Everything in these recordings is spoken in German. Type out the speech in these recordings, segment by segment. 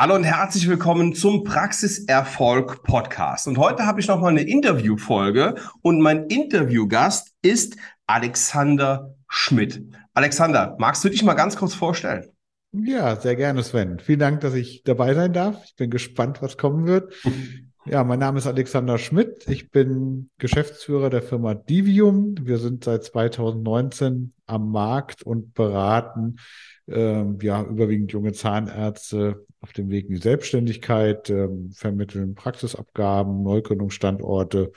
Hallo und herzlich willkommen zum Praxiserfolg Podcast. Und heute habe ich nochmal eine Interviewfolge und mein Interviewgast ist Alexander Schmidt. Alexander, magst du dich mal ganz kurz vorstellen? Ja, sehr gerne, Sven. Vielen Dank, dass ich dabei sein darf. Ich bin gespannt, was kommen wird. Ja, mein Name ist Alexander Schmidt. Ich bin Geschäftsführer der Firma Divium. Wir sind seit 2019 am Markt und beraten ähm, ja überwiegend junge Zahnärzte auf dem Weg in die Selbstständigkeit, ähm, vermitteln Praxisabgaben, Neugründungsstandorte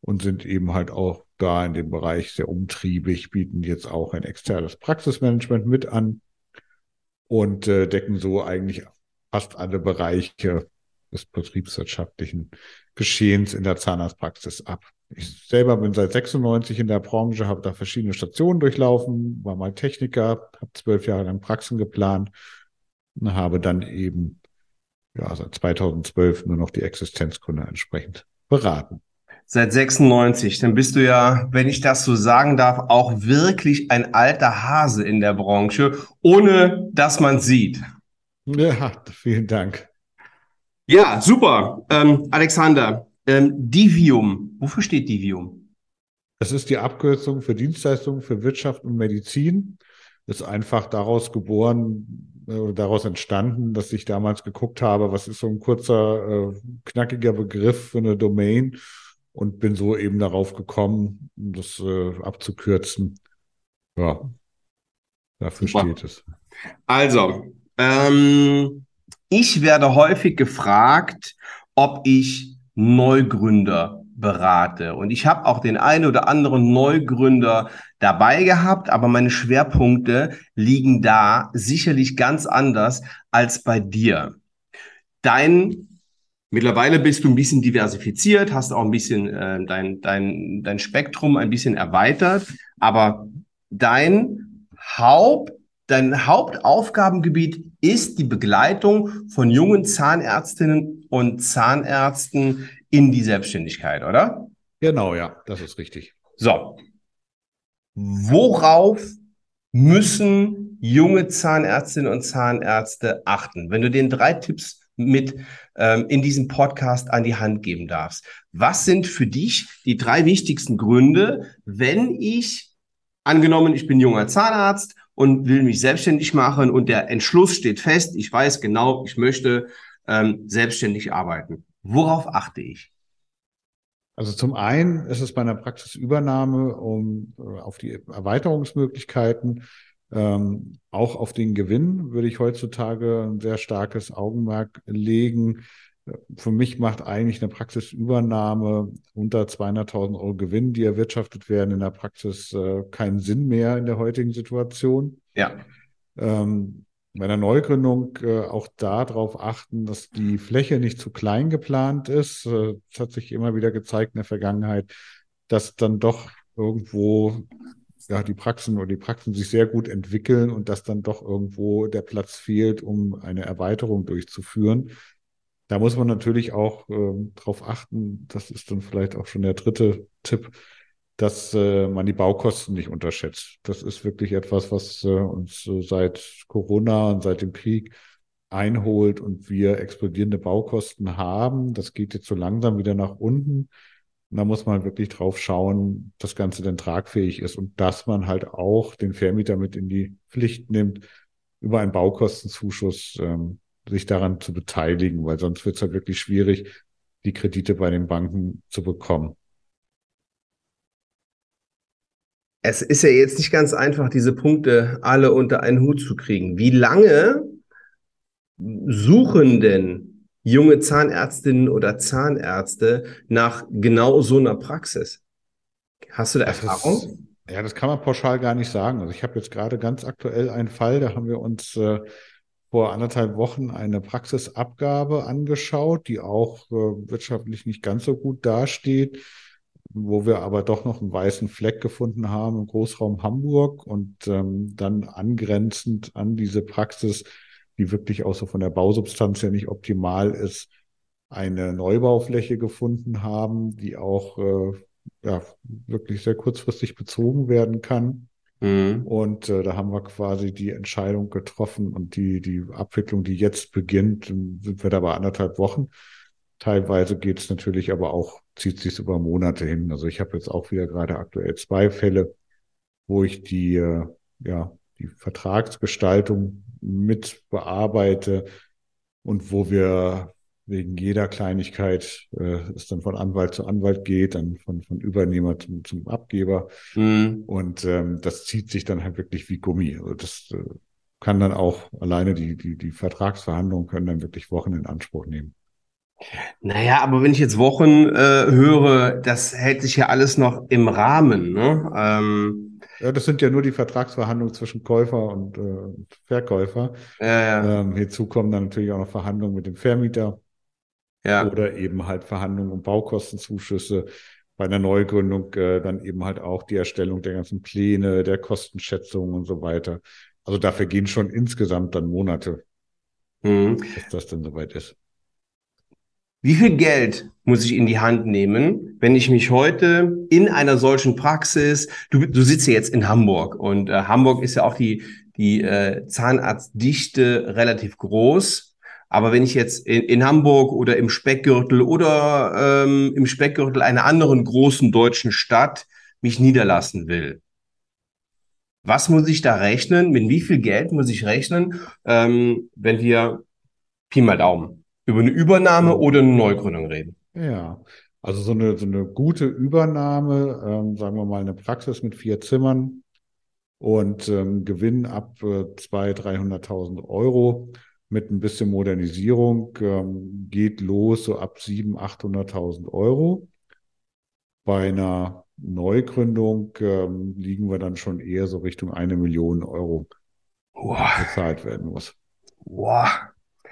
und sind eben halt auch da in dem Bereich sehr umtriebig, bieten jetzt auch ein externes Praxismanagement mit an und äh, decken so eigentlich fast alle Bereiche des betriebswirtschaftlichen Geschehens in der Zahnarztpraxis ab. Ich selber bin seit 96 in der Branche, habe da verschiedene Stationen durchlaufen, war mal Techniker, habe zwölf Jahre lang Praxen geplant und habe dann eben ja, seit 2012 nur noch die Existenzkunde entsprechend beraten. Seit 96, dann bist du ja, wenn ich das so sagen darf, auch wirklich ein alter Hase in der Branche, ohne dass man sieht. Ja, vielen Dank. Ja, super. Ähm, Alexander, ähm, Divium, wofür steht Divium? Das ist die Abkürzung für Dienstleistungen für Wirtschaft und Medizin. Ist einfach daraus geboren, äh, daraus entstanden, dass ich damals geguckt habe, was ist so ein kurzer, äh, knackiger Begriff für eine Domain und bin so eben darauf gekommen, das äh, abzukürzen. Ja, dafür Super. steht es. Also, ähm, ich werde häufig gefragt, ob ich Neugründer berate. Und ich habe auch den einen oder anderen Neugründer dabei gehabt, aber meine Schwerpunkte liegen da sicherlich ganz anders als bei dir. Dein Mittlerweile bist du ein bisschen diversifiziert, hast auch ein bisschen äh, dein, dein, dein Spektrum ein bisschen erweitert, aber dein Haupt Dein Hauptaufgabengebiet ist die Begleitung von jungen Zahnärztinnen und Zahnärzten in die Selbstständigkeit, oder? Genau, ja, das ist richtig. So. Worauf müssen junge Zahnärztinnen und Zahnärzte achten? Wenn du den drei Tipps mit ähm, in diesem Podcast an die Hand geben darfst. Was sind für dich die drei wichtigsten Gründe, wenn ich, angenommen, ich bin junger Zahnarzt und will mich selbstständig machen und der Entschluss steht fest, ich weiß genau, ich möchte ähm, selbstständig arbeiten. Worauf achte ich? Also zum einen ist es bei einer Praxisübernahme um äh, auf die Erweiterungsmöglichkeiten, ähm, auch auf den Gewinn würde ich heutzutage ein sehr starkes Augenmerk legen. Für mich macht eigentlich eine Praxisübernahme unter 200.000 Euro Gewinn, die erwirtschaftet werden, in der Praxis äh, keinen Sinn mehr in der heutigen Situation. Ja. Ähm, bei der Neugründung äh, auch darauf achten, dass die Fläche nicht zu klein geplant ist. Äh, es hat sich immer wieder gezeigt in der Vergangenheit, dass dann doch irgendwo ja, die Praxen oder die Praxen sich sehr gut entwickeln und dass dann doch irgendwo der Platz fehlt, um eine Erweiterung durchzuführen. Da muss man natürlich auch ähm, darauf achten, das ist dann vielleicht auch schon der dritte Tipp, dass äh, man die Baukosten nicht unterschätzt. Das ist wirklich etwas, was äh, uns äh, seit Corona und seit dem Krieg einholt und wir explodierende Baukosten haben. Das geht jetzt so langsam wieder nach unten. Und da muss man wirklich drauf schauen, dass das Ganze denn tragfähig ist und dass man halt auch den Vermieter mit in die Pflicht nimmt, über einen Baukostenzuschuss ähm, sich daran zu beteiligen, weil sonst wird es halt wirklich schwierig, die Kredite bei den Banken zu bekommen. Es ist ja jetzt nicht ganz einfach, diese Punkte alle unter einen Hut zu kriegen. Wie lange suchen denn junge Zahnärztinnen oder Zahnärzte nach genau so einer Praxis? Hast du da das Erfahrung? Ist, ja, das kann man pauschal gar nicht sagen. Also ich habe jetzt gerade ganz aktuell einen Fall, da haben wir uns äh, vor anderthalb Wochen eine Praxisabgabe angeschaut, die auch äh, wirtschaftlich nicht ganz so gut dasteht, wo wir aber doch noch einen weißen Fleck gefunden haben im Großraum Hamburg und ähm, dann angrenzend an diese Praxis die wirklich auch so von der Bausubstanz her nicht optimal ist, eine Neubaufläche gefunden haben, die auch äh, ja, wirklich sehr kurzfristig bezogen werden kann. Mhm. Und äh, da haben wir quasi die Entscheidung getroffen und die, die Abwicklung, die jetzt beginnt, sind wir da bei anderthalb Wochen. Teilweise geht es natürlich aber auch, zieht sich über Monate hin. Also ich habe jetzt auch wieder gerade aktuell zwei Fälle, wo ich die, äh, ja, die Vertragsgestaltung mit bearbeite und wo wir wegen jeder Kleinigkeit äh, es dann von Anwalt zu Anwalt geht, dann von, von Übernehmer zum, zum Abgeber. Mhm. Und ähm, das zieht sich dann halt wirklich wie Gummi. Also das äh, kann dann auch alleine die, die, die Vertragsverhandlungen können dann wirklich Wochen in Anspruch nehmen. Naja, aber wenn ich jetzt Wochen äh, höre, das hält sich ja alles noch im Rahmen. Ne? Ähm, ja, das sind ja nur die Vertragsverhandlungen zwischen Käufer und äh, Verkäufer. Ja, ja. Ähm, hierzu kommen dann natürlich auch noch Verhandlungen mit dem Vermieter. Ja. Oder eben halt Verhandlungen um Baukostenzuschüsse. Bei einer Neugründung äh, dann eben halt auch die Erstellung der ganzen Pläne, der Kostenschätzung und so weiter. Also da vergehen schon insgesamt dann Monate, mhm. bis das dann soweit ist. Wie viel Geld muss ich in die Hand nehmen, wenn ich mich heute in einer solchen Praxis, du, du sitzt ja jetzt in Hamburg und äh, Hamburg ist ja auch die, die äh, Zahnarztdichte relativ groß. Aber wenn ich jetzt in, in Hamburg oder im Speckgürtel oder ähm, im Speckgürtel einer anderen großen deutschen Stadt mich niederlassen will, was muss ich da rechnen? Mit wie viel Geld muss ich rechnen, ähm, wenn wir Pi mal Daumen über eine Übernahme oder eine Neugründung reden? Ja, also so eine, so eine gute Übernahme, ähm, sagen wir mal eine Praxis mit vier Zimmern und ähm, Gewinn ab äh, 200.000, 300.000 Euro mit ein bisschen Modernisierung ähm, geht los so ab 700.000, 800.000 Euro. Bei einer Neugründung ähm, liegen wir dann schon eher so Richtung eine Million Euro, wow. bezahlt werden muss. Wow.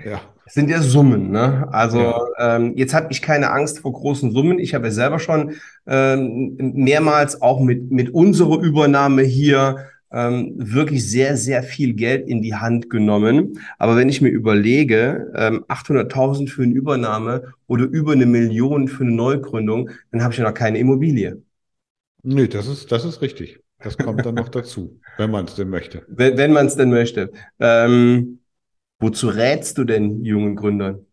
Ja. Das sind ja Summen, ne? Also ja. ähm, jetzt habe ich keine Angst vor großen Summen. Ich habe ja selber schon ähm, mehrmals auch mit, mit unserer Übernahme hier ähm, wirklich sehr, sehr viel Geld in die Hand genommen. Aber wenn ich mir überlege, ähm, 800.000 für eine Übernahme oder über eine Million für eine Neugründung, dann habe ich ja noch keine Immobilie. Nee, das ist, das ist richtig. Das kommt dann noch dazu, wenn man es denn möchte. Wenn, wenn man es denn möchte. Ähm, wozu rätst du denn jungen Gründern?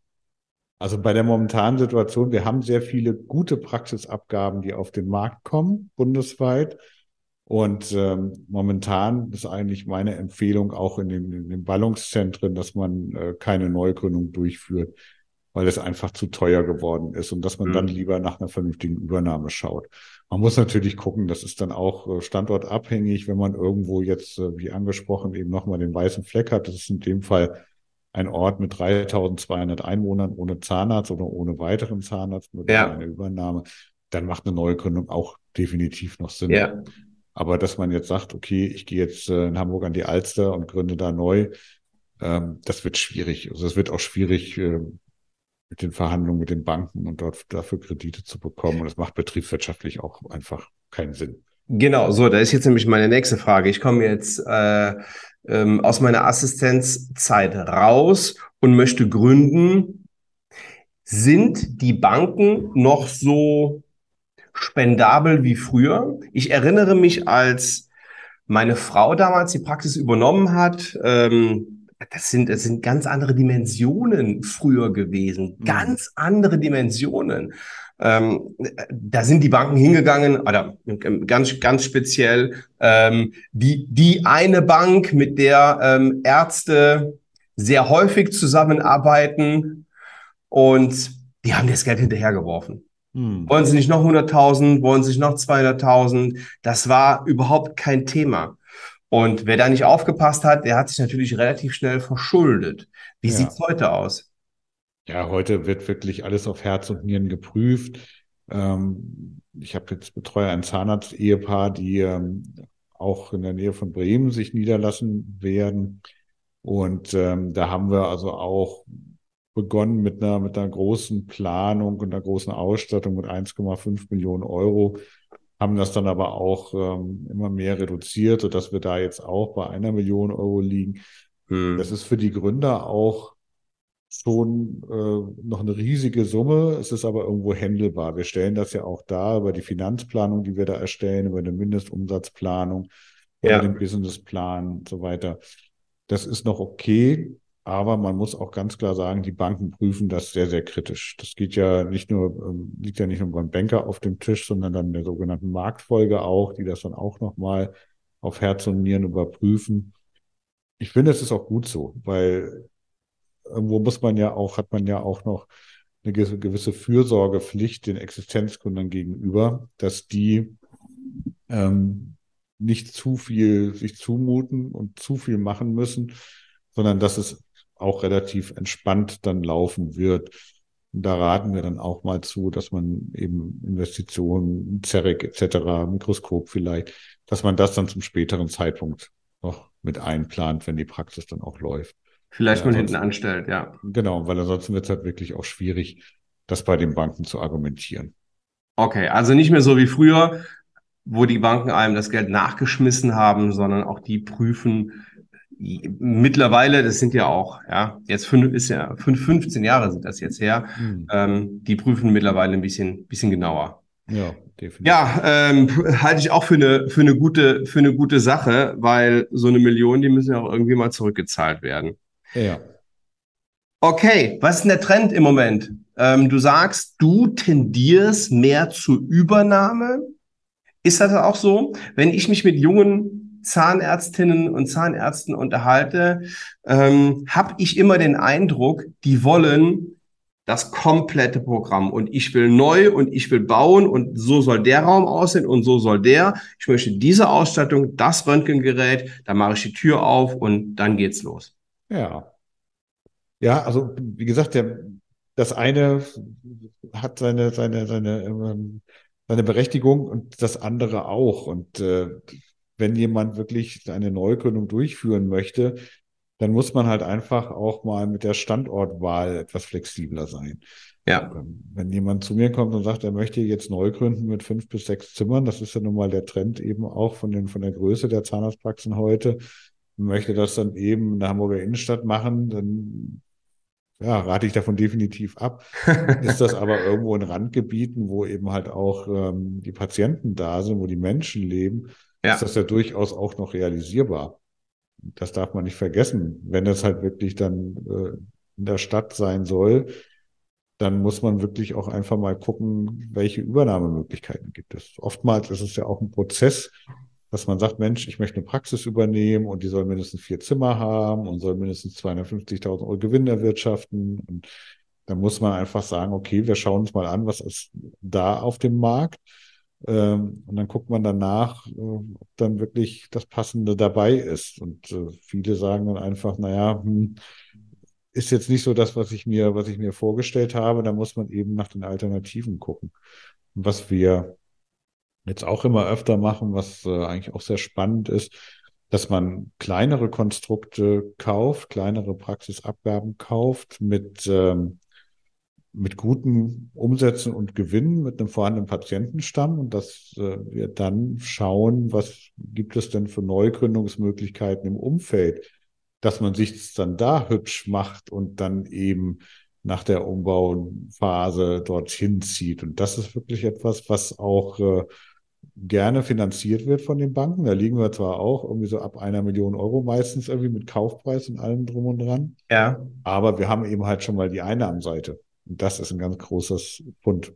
Also bei der momentanen Situation, wir haben sehr viele gute Praxisabgaben, die auf den Markt kommen, bundesweit. Und ähm, momentan ist eigentlich meine Empfehlung auch in den, in den Ballungszentren, dass man äh, keine Neugründung durchführt, weil es einfach zu teuer geworden ist und dass man mhm. dann lieber nach einer vernünftigen Übernahme schaut. Man muss natürlich gucken, das ist dann auch äh, standortabhängig, wenn man irgendwo jetzt, äh, wie angesprochen, eben nochmal den weißen Fleck hat. Das ist in dem Fall ein Ort mit 3200 Einwohnern ohne Zahnarzt oder ohne weiteren Zahnarzt, mit ja. einer Übernahme. Dann macht eine Neugründung auch definitiv noch Sinn. Ja. Aber dass man jetzt sagt, okay, ich gehe jetzt äh, in Hamburg an die Alster und gründe da neu, ähm, das wird schwierig. Also es wird auch schwierig äh, mit den Verhandlungen mit den Banken und dort dafür Kredite zu bekommen. Und das macht betriebswirtschaftlich auch einfach keinen Sinn. Genau, so, da ist jetzt nämlich meine nächste Frage. Ich komme jetzt äh, ähm, aus meiner Assistenzzeit raus und möchte gründen. Sind die Banken noch so spendabel wie früher. Ich erinnere mich, als meine Frau damals die Praxis übernommen hat, ähm, das sind, das sind ganz andere Dimensionen früher gewesen. Mhm. Ganz andere Dimensionen. Ähm, da sind die Banken hingegangen, oder ganz, ganz speziell ähm, die, die eine Bank, mit der ähm, Ärzte sehr häufig zusammenarbeiten und die haben das Geld hinterhergeworfen. Hm. Wollen Sie nicht noch 100.000? Wollen Sie nicht noch 200.000? Das war überhaupt kein Thema. Und wer da nicht aufgepasst hat, der hat sich natürlich relativ schnell verschuldet. Wie ja. sieht's heute aus? Ja, heute wird wirklich alles auf Herz und Nieren geprüft. Ähm, ich habe jetzt betreue ein Zahnarzt-Ehepaar, die ähm, auch in der Nähe von Bremen sich niederlassen werden. Und ähm, da haben wir also auch begonnen mit einer, mit einer großen Planung und einer großen Ausstattung mit 1,5 Millionen Euro, haben das dann aber auch ähm, immer mehr reduziert, sodass wir da jetzt auch bei einer Million Euro liegen. Hm. Das ist für die Gründer auch schon äh, noch eine riesige Summe. Es ist aber irgendwo händelbar. Wir stellen das ja auch da über die Finanzplanung, die wir da erstellen, über eine Mindestumsatzplanung, ja. den Businessplan und so weiter. Das ist noch okay, aber man muss auch ganz klar sagen, die Banken prüfen das sehr, sehr kritisch. Das geht ja nicht nur, ähm, liegt ja nicht nur beim Banker auf dem Tisch, sondern dann der sogenannten Marktfolge auch, die das dann auch nochmal auf Herz und Nieren überprüfen. Ich finde, es ist auch gut so, weil irgendwo muss man ja auch, hat man ja auch noch eine gewisse Fürsorgepflicht den Existenzgründern gegenüber, dass die ähm, nicht zu viel sich zumuten und zu viel machen müssen, sondern dass es auch relativ entspannt dann laufen wird. Und da raten wir dann auch mal zu, dass man eben Investitionen, CEREC etc., Mikroskop vielleicht, dass man das dann zum späteren Zeitpunkt noch mit einplant, wenn die Praxis dann auch läuft. Vielleicht mal hinten anstellt, ja. Genau, weil ansonsten wird es halt wirklich auch schwierig, das bei den Banken zu argumentieren. Okay, also nicht mehr so wie früher, wo die Banken einem das Geld nachgeschmissen haben, sondern auch die prüfen, mittlerweile, das sind ja auch, ja, jetzt fünf, ist ja fünf, 15 Jahre sind das jetzt her, mhm. ähm, die prüfen mittlerweile ein bisschen, bisschen genauer. Ja, definitiv. Ja, ähm, halte ich auch für eine, für eine gute, für eine gute Sache, weil so eine Million, die müssen ja auch irgendwie mal zurückgezahlt werden. Ja. Okay, was ist denn der Trend im Moment? Ähm, du sagst, du tendierst mehr zur Übernahme. Ist das auch so? Wenn ich mich mit jungen Zahnärztinnen und Zahnärzten unterhalte, ähm, habe ich immer den Eindruck, die wollen das komplette Programm und ich will neu und ich will bauen und so soll der Raum aussehen und so soll der. Ich möchte diese Ausstattung, das Röntgengerät, da mache ich die Tür auf und dann geht's los. Ja. Ja, also wie gesagt, der, das eine hat seine, seine, seine, ähm, seine Berechtigung und das andere auch. Und äh, wenn jemand wirklich eine Neugründung durchführen möchte, dann muss man halt einfach auch mal mit der Standortwahl etwas flexibler sein. Ja. Wenn jemand zu mir kommt und sagt, er möchte jetzt neu gründen mit fünf bis sechs Zimmern, das ist ja nun mal der Trend eben auch von den, von der Größe der Zahnarztpraxen heute, möchte das dann eben in der Hamburger Innenstadt machen, dann ja, rate ich davon definitiv ab. ist das aber irgendwo in Randgebieten, wo eben halt auch ähm, die Patienten da sind, wo die Menschen leben, ja. ist das ja durchaus auch noch realisierbar. Das darf man nicht vergessen. Wenn das halt wirklich dann äh, in der Stadt sein soll, dann muss man wirklich auch einfach mal gucken, welche Übernahmemöglichkeiten gibt es. Oftmals ist es ja auch ein Prozess, dass man sagt, Mensch, ich möchte eine Praxis übernehmen und die soll mindestens vier Zimmer haben und soll mindestens 250.000 Euro Gewinn erwirtschaften. Und dann muss man einfach sagen, okay, wir schauen uns mal an, was ist da auf dem Markt ähm, und dann guckt man danach, äh, ob dann wirklich das Passende dabei ist. Und äh, viele sagen dann einfach, naja, hm, ist jetzt nicht so das, was ich mir, was ich mir vorgestellt habe. Da muss man eben nach den Alternativen gucken. Was wir jetzt auch immer öfter machen, was äh, eigentlich auch sehr spannend ist, dass man kleinere Konstrukte kauft, kleinere Praxisabgaben kauft mit ähm, mit guten Umsätzen und Gewinnen mit einem vorhandenen Patientenstamm und dass äh, wir dann schauen, was gibt es denn für Neugründungsmöglichkeiten im Umfeld, dass man sich dann da hübsch macht und dann eben nach der Umbauphase dorthin zieht. Und das ist wirklich etwas, was auch äh, gerne finanziert wird von den Banken. Da liegen wir zwar auch irgendwie so ab einer Million Euro meistens irgendwie mit Kaufpreis und allem drum und dran. Ja. Aber wir haben eben halt schon mal die Einnahmenseite. Das ist ein ganz großes Pfund.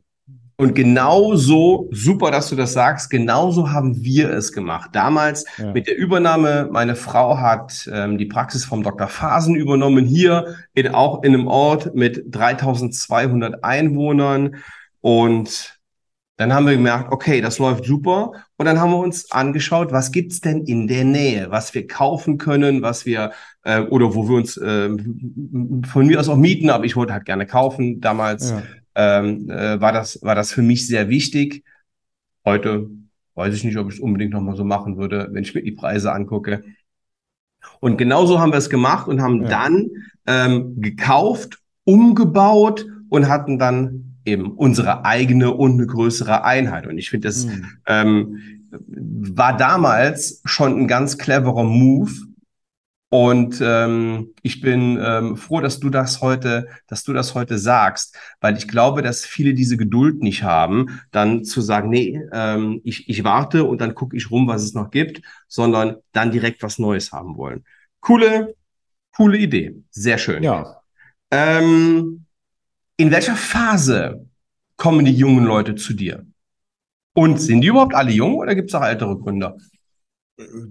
Und genauso, super, dass du das sagst, genauso haben wir es gemacht. Damals ja. mit der Übernahme, meine Frau hat ähm, die Praxis vom Dr. Phasen übernommen, hier in, auch in einem Ort mit 3200 Einwohnern. Und dann haben wir gemerkt, okay, das läuft super. Und dann haben wir uns angeschaut, was gibt's denn in der Nähe, was wir kaufen können, was wir äh, oder wo wir uns äh, von mir aus auch mieten, aber ich wollte halt gerne kaufen. Damals ja. ähm, äh, war das war das für mich sehr wichtig. Heute weiß ich nicht, ob ich es unbedingt nochmal so machen würde, wenn ich mir die Preise angucke. Und genauso haben wir es gemacht und haben ja. dann ähm, gekauft, umgebaut und hatten dann eben unsere eigene und eine größere Einheit. Und ich finde, das mhm. ähm, war damals schon ein ganz cleverer Move, Und ähm, ich bin ähm, froh, dass du das heute, dass du das heute sagst, weil ich glaube, dass viele diese Geduld nicht haben, dann zu sagen, nee, ähm, ich, ich warte und dann gucke ich rum, was es noch gibt, sondern dann direkt was Neues haben wollen. Coole, coole Idee, sehr schön. Ja. Ähm, in welcher Phase kommen die jungen Leute zu dir? Und sind die überhaupt alle jung oder gibt es auch ältere Gründer?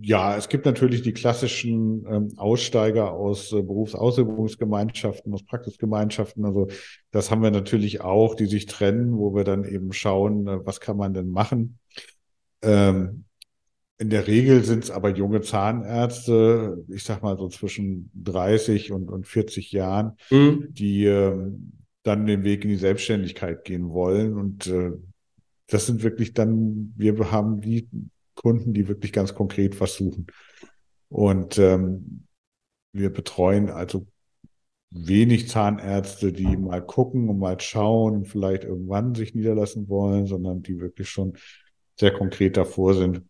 Ja, es gibt natürlich die klassischen ähm, Aussteiger aus äh, Berufsausübungsgemeinschaften, aus Praxisgemeinschaften. Also das haben wir natürlich auch, die sich trennen, wo wir dann eben schauen, äh, was kann man denn machen. Ähm, in der Regel sind es aber junge Zahnärzte, ich sag mal so zwischen 30 und, und 40 Jahren, mhm. die ähm, dann den Weg in die Selbstständigkeit gehen wollen. Und äh, das sind wirklich dann, wir haben die Kunden, die wirklich ganz konkret was suchen. Und ähm, wir betreuen also wenig Zahnärzte, die mal gucken und mal schauen, vielleicht irgendwann sich niederlassen wollen, sondern die wirklich schon sehr konkret davor sind,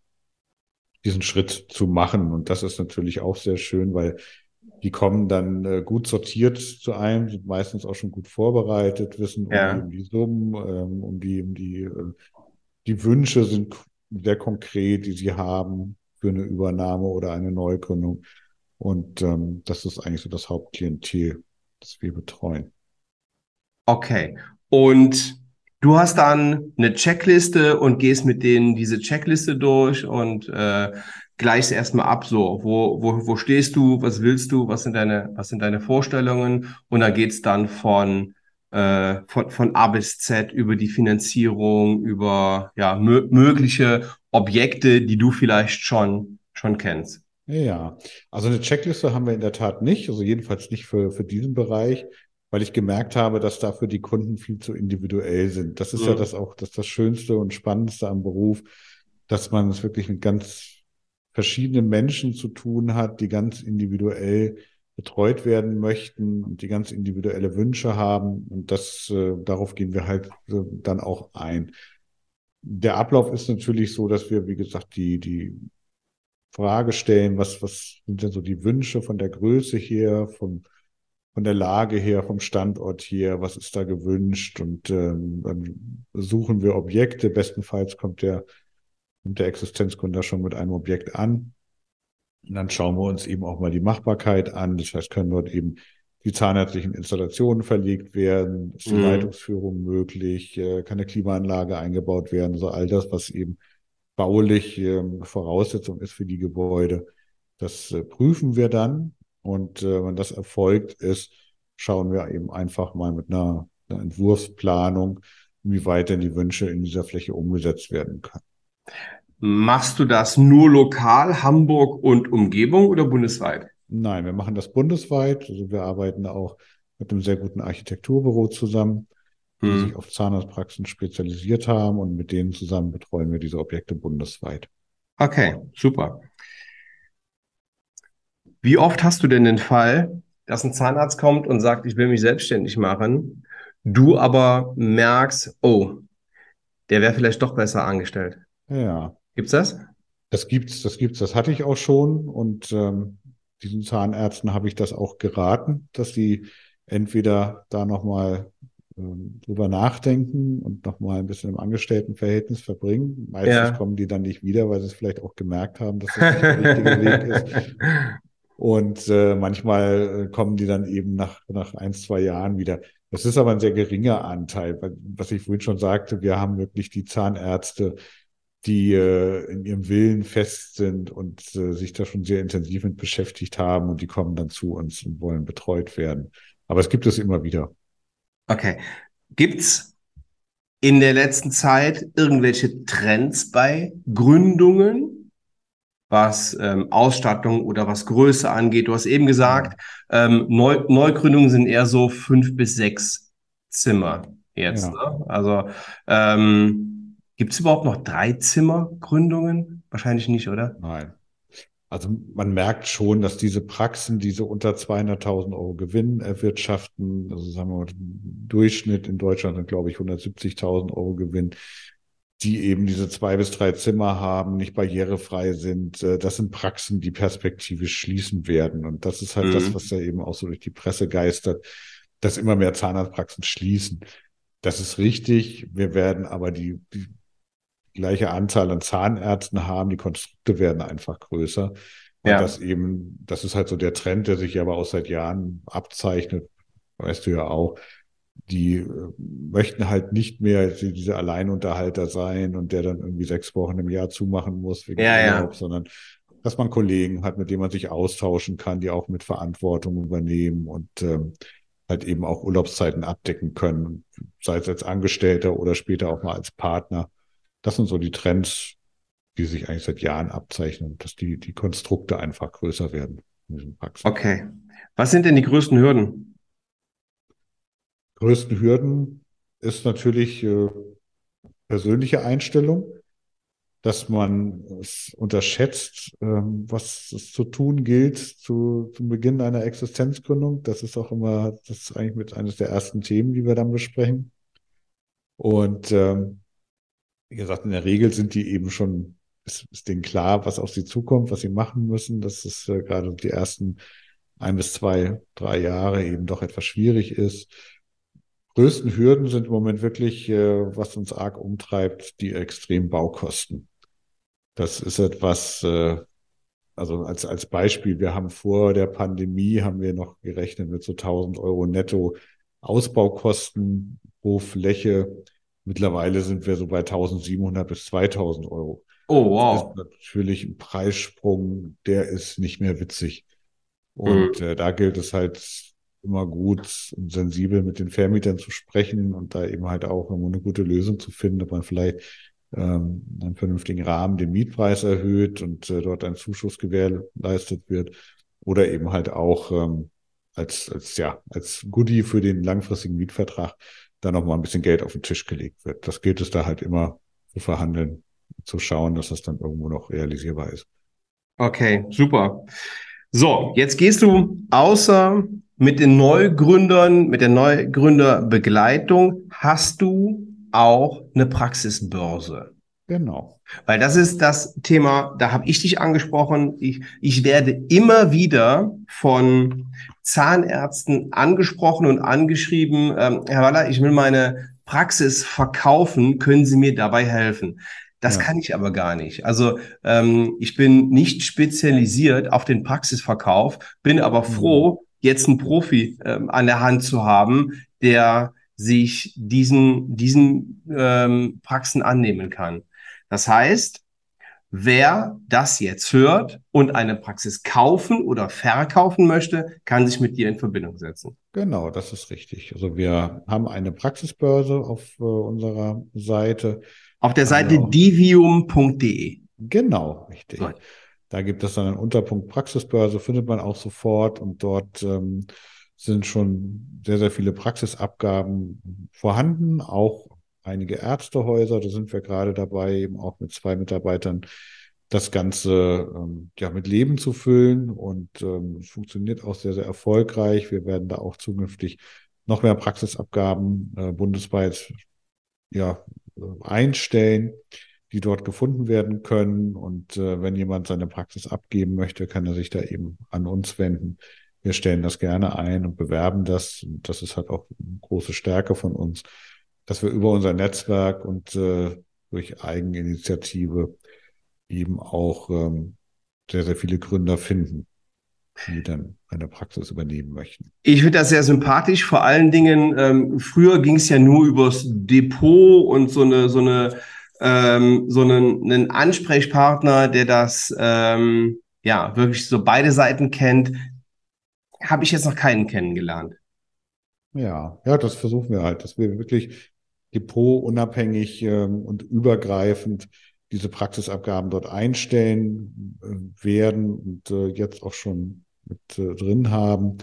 diesen Schritt zu machen. Und das ist natürlich auch sehr schön, weil die kommen dann äh, gut sortiert zu einem, sind meistens auch schon gut vorbereitet, wissen ja. um, die, um die Summen, ähm, um die, um die, äh, die Wünsche sind sehr konkret, die sie haben für eine Übernahme oder eine Neugründung. Und ähm, das ist eigentlich so das Hauptklientel, das wir betreuen. Okay. Und du hast dann eine Checkliste und gehst mit denen diese Checkliste durch und äh, gleichst erstmal ab, so, wo, wo, wo stehst du, was willst du, was sind deine, was sind deine Vorstellungen? Und dann geht's dann von äh, von, von A bis Z über die Finanzierung, über ja, mögliche Objekte, die du vielleicht schon, schon kennst. Ja, also eine Checkliste haben wir in der Tat nicht, also jedenfalls nicht für, für diesen Bereich, weil ich gemerkt habe, dass dafür die Kunden viel zu individuell sind. Das ist mhm. ja das auch das, das Schönste und Spannendste am Beruf, dass man es wirklich mit ganz verschiedenen Menschen zu tun hat, die ganz individuell betreut werden möchten und die ganz individuelle Wünsche haben. Und das, äh, darauf gehen wir halt äh, dann auch ein. Der Ablauf ist natürlich so, dass wir, wie gesagt, die, die Frage stellen, was, was sind denn so die Wünsche von der Größe her, vom, von der Lage her, vom Standort her, was ist da gewünscht? Und ähm, dann suchen wir Objekte. Bestenfalls kommt der, kommt der Existenzgründer schon mit einem Objekt an und dann schauen wir uns eben auch mal die Machbarkeit an. Das heißt, können dort eben die zahnärztlichen Installationen verlegt werden? Ist die mhm. Leitungsführung möglich? Äh, kann eine Klimaanlage eingebaut werden? Also all das, was eben baulich ähm, Voraussetzung ist für die Gebäude. Das äh, prüfen wir dann. Und äh, wenn das erfolgt ist, schauen wir eben einfach mal mit einer, einer Entwurfsplanung, wie weit denn die Wünsche in dieser Fläche umgesetzt werden können. Machst du das nur lokal, Hamburg und Umgebung oder bundesweit? Nein, wir machen das bundesweit. Also wir arbeiten auch mit einem sehr guten Architekturbüro zusammen, die hm. sich auf Zahnarztpraxen spezialisiert haben und mit denen zusammen betreuen wir diese Objekte bundesweit. Okay, super. Wie oft hast du denn den Fall, dass ein Zahnarzt kommt und sagt, ich will mich selbstständig machen, du aber merkst, oh, der wäre vielleicht doch besser angestellt? Ja, Gibt's das? Das gibt's, das gibt's, das hatte ich auch schon und ähm, diesen Zahnärzten habe ich das auch geraten, dass sie entweder da nochmal ähm, drüber nachdenken und nochmal ein bisschen im Angestelltenverhältnis verbringen. Meistens ja. kommen die dann nicht wieder, weil sie es vielleicht auch gemerkt haben, dass das nicht der richtige Weg ist. Und äh, manchmal äh, kommen die dann eben nach, nach ein, zwei Jahren wieder. Das ist aber ein sehr geringer Anteil. Was ich vorhin schon sagte, wir haben wirklich die Zahnärzte, die äh, in ihrem Willen fest sind und äh, sich da schon sehr intensiv mit beschäftigt haben und die kommen dann zu uns und wollen betreut werden. Aber es gibt es immer wieder. Okay. Gibt's in der letzten Zeit irgendwelche Trends bei Gründungen, was ähm, Ausstattung oder was Größe angeht? Du hast eben gesagt, ähm, Neu Neugründungen sind eher so fünf bis sechs Zimmer jetzt. Ja. Ne? Also ähm, Gibt es überhaupt noch Dreizimmergründungen? Wahrscheinlich nicht, oder? Nein. Also man merkt schon, dass diese Praxen, diese unter 200.000 Euro Gewinn erwirtschaften, also sagen wir mal, Durchschnitt in Deutschland sind, glaube ich, 170.000 Euro Gewinn, die eben diese zwei bis drei Zimmer haben, nicht barrierefrei sind. Äh, das sind Praxen, die perspektivisch schließen werden. Und das ist halt mhm. das, was ja eben auch so durch die Presse geistert, dass immer mehr Zahnarztpraxen schließen. Das ist richtig. Wir werden aber die, die gleiche Anzahl an Zahnärzten haben. Die Konstrukte werden einfach größer. Und ja. das eben, das ist halt so der Trend, der sich aber auch seit Jahren abzeichnet. Weißt du ja auch die äh, möchten halt nicht mehr diese Alleinunterhalter sein und der dann irgendwie sechs Wochen im Jahr zumachen muss wegen ja, Urlaub, ja. sondern dass man Kollegen hat, mit denen man sich austauschen kann, die auch mit Verantwortung übernehmen und ähm, halt eben auch Urlaubszeiten abdecken können, sei es als Angestellter oder später auch mal als Partner. Das sind so die Trends, die sich eigentlich seit Jahren abzeichnen, dass die, die Konstrukte einfach größer werden. Okay. Was sind denn die größten Hürden? größten Hürden ist natürlich äh, persönliche Einstellung, dass man es unterschätzt, ähm, was es zu tun gilt zu, zum Beginn einer Existenzgründung. Das ist auch immer, das ist eigentlich mit eines der ersten Themen, die wir dann besprechen. Und ähm, wie gesagt, in der Regel sind die eben schon, ist, ist denen klar, was auf sie zukommt, was sie machen müssen. Das ist äh, gerade die ersten ein bis zwei, drei Jahre eben doch etwas schwierig ist größten Hürden sind im Moment wirklich, äh, was uns arg umtreibt, die extremen Baukosten. Das ist etwas, äh, also als, als Beispiel, wir haben vor der Pandemie, haben wir noch gerechnet mit so 1000 Euro netto Ausbaukosten pro Fläche. Mittlerweile sind wir so bei 1700 bis 2000 Euro. Oh, wow. Das ist natürlich ein Preissprung, der ist nicht mehr witzig. Und mhm. äh, da gilt es halt immer gut und sensibel mit den Vermietern zu sprechen und da eben halt auch eine gute Lösung zu finden, ob man vielleicht ähm, einen vernünftigen Rahmen den Mietpreis erhöht und äh, dort ein Zuschuss gewährleistet wird oder eben halt auch ähm, als, als, ja, als Goodie für den langfristigen Mietvertrag da noch mal ein bisschen Geld auf den Tisch gelegt wird. Das gilt es da halt immer zu verhandeln, zu schauen, dass das dann irgendwo noch realisierbar ist. Okay, super. So, jetzt gehst du außer mit den Neugründern, mit der Neugründerbegleitung hast du auch eine Praxisbörse. Genau. Weil das ist das Thema, da habe ich dich angesprochen. Ich, ich werde immer wieder von Zahnärzten angesprochen und angeschrieben, ähm, Herr Waller, ich will meine Praxis verkaufen, können Sie mir dabei helfen? Das ja. kann ich aber gar nicht. Also ähm, ich bin nicht spezialisiert auf den Praxisverkauf, bin aber mhm. froh, jetzt einen Profi ähm, an der Hand zu haben, der sich diesen, diesen ähm, Praxen annehmen kann. Das heißt, wer das jetzt hört und eine Praxis kaufen oder verkaufen möchte, kann sich mit dir in Verbindung setzen. Genau, das ist richtig. Also wir haben eine Praxisbörse auf äh, unserer Seite. Auf der Seite also, divium.de. Genau, richtig. Gut. Da gibt es dann einen Unterpunkt Praxisbörse, findet man auch sofort und dort ähm, sind schon sehr, sehr viele Praxisabgaben vorhanden, auch einige Ärztehäuser, da sind wir gerade dabei, eben auch mit zwei Mitarbeitern das Ganze ähm, ja mit Leben zu füllen und ähm, funktioniert auch sehr, sehr erfolgreich. Wir werden da auch zukünftig noch mehr Praxisabgaben äh, bundesweit ja, einstellen die dort gefunden werden können. Und äh, wenn jemand seine Praxis abgeben möchte, kann er sich da eben an uns wenden. Wir stellen das gerne ein und bewerben das. Das ist halt auch eine große Stärke von uns, dass wir über unser Netzwerk und äh, durch Eigeninitiative eben auch ähm, sehr, sehr viele Gründer finden, die dann eine Praxis übernehmen möchten. Ich finde das sehr sympathisch. Vor allen Dingen, ähm, früher ging es ja nur übers Depot und so eine, so eine ähm, so einen, einen Ansprechpartner, der das ähm, ja wirklich so beide Seiten kennt, habe ich jetzt noch keinen kennengelernt. Ja, ja, das versuchen wir halt, dass wir wirklich depotunabhängig ähm, und übergreifend diese Praxisabgaben dort einstellen äh, werden und äh, jetzt auch schon mit äh, drin haben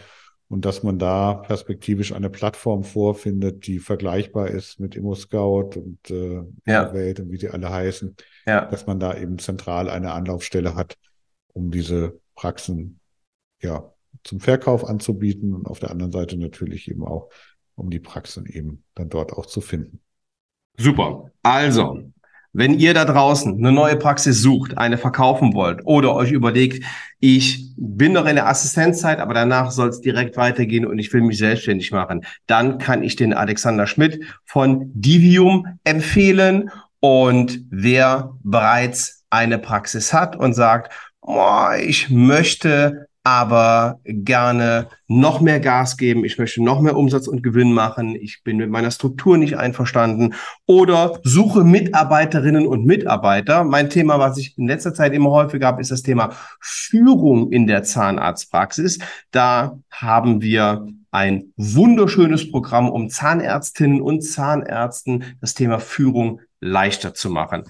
und dass man da perspektivisch eine Plattform vorfindet, die vergleichbar ist mit ImmoScout und äh, ja. Welt und wie sie alle heißen, ja. dass man da eben zentral eine Anlaufstelle hat, um diese Praxen ja zum Verkauf anzubieten und auf der anderen Seite natürlich eben auch, um die Praxen eben dann dort auch zu finden. Super. Also, Wenn ihr da draußen eine neue Praxis sucht, eine verkaufen wollt oder euch überlegt, ich bin noch in der Assistenzzeit, aber danach soll es direkt weitergehen und ich will mich selbstständig machen, dann kann ich den Alexander Schmidt von Divium empfehlen. Und wer bereits eine Praxis hat und sagt, oh, ich möchte aber gerne noch mehr Gas geben, ich möchte noch mehr Umsatz und Gewinn machen, ich bin mit meiner Struktur nicht einverstanden oder suche Mitarbeiterinnen und Mitarbeiter. Mein Thema, was ich in letzter Zeit immer häufiger habe, ist das Thema Führung in der Zahnarztpraxis. Da haben wir ein wunderschönes Programm, um Zahnärztinnen und Zahnärzten das Thema Führung leichter zu machen.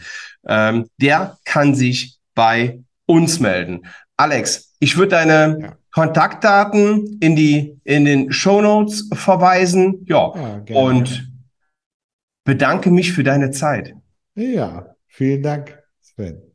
Ähm, der kann sich bei uns melden. Alex, ich würde deine ja. Kontaktdaten in die in den Show Notes verweisen. Ja, ja und bedanke mich für deine Zeit. Ja, vielen Dank, Sven.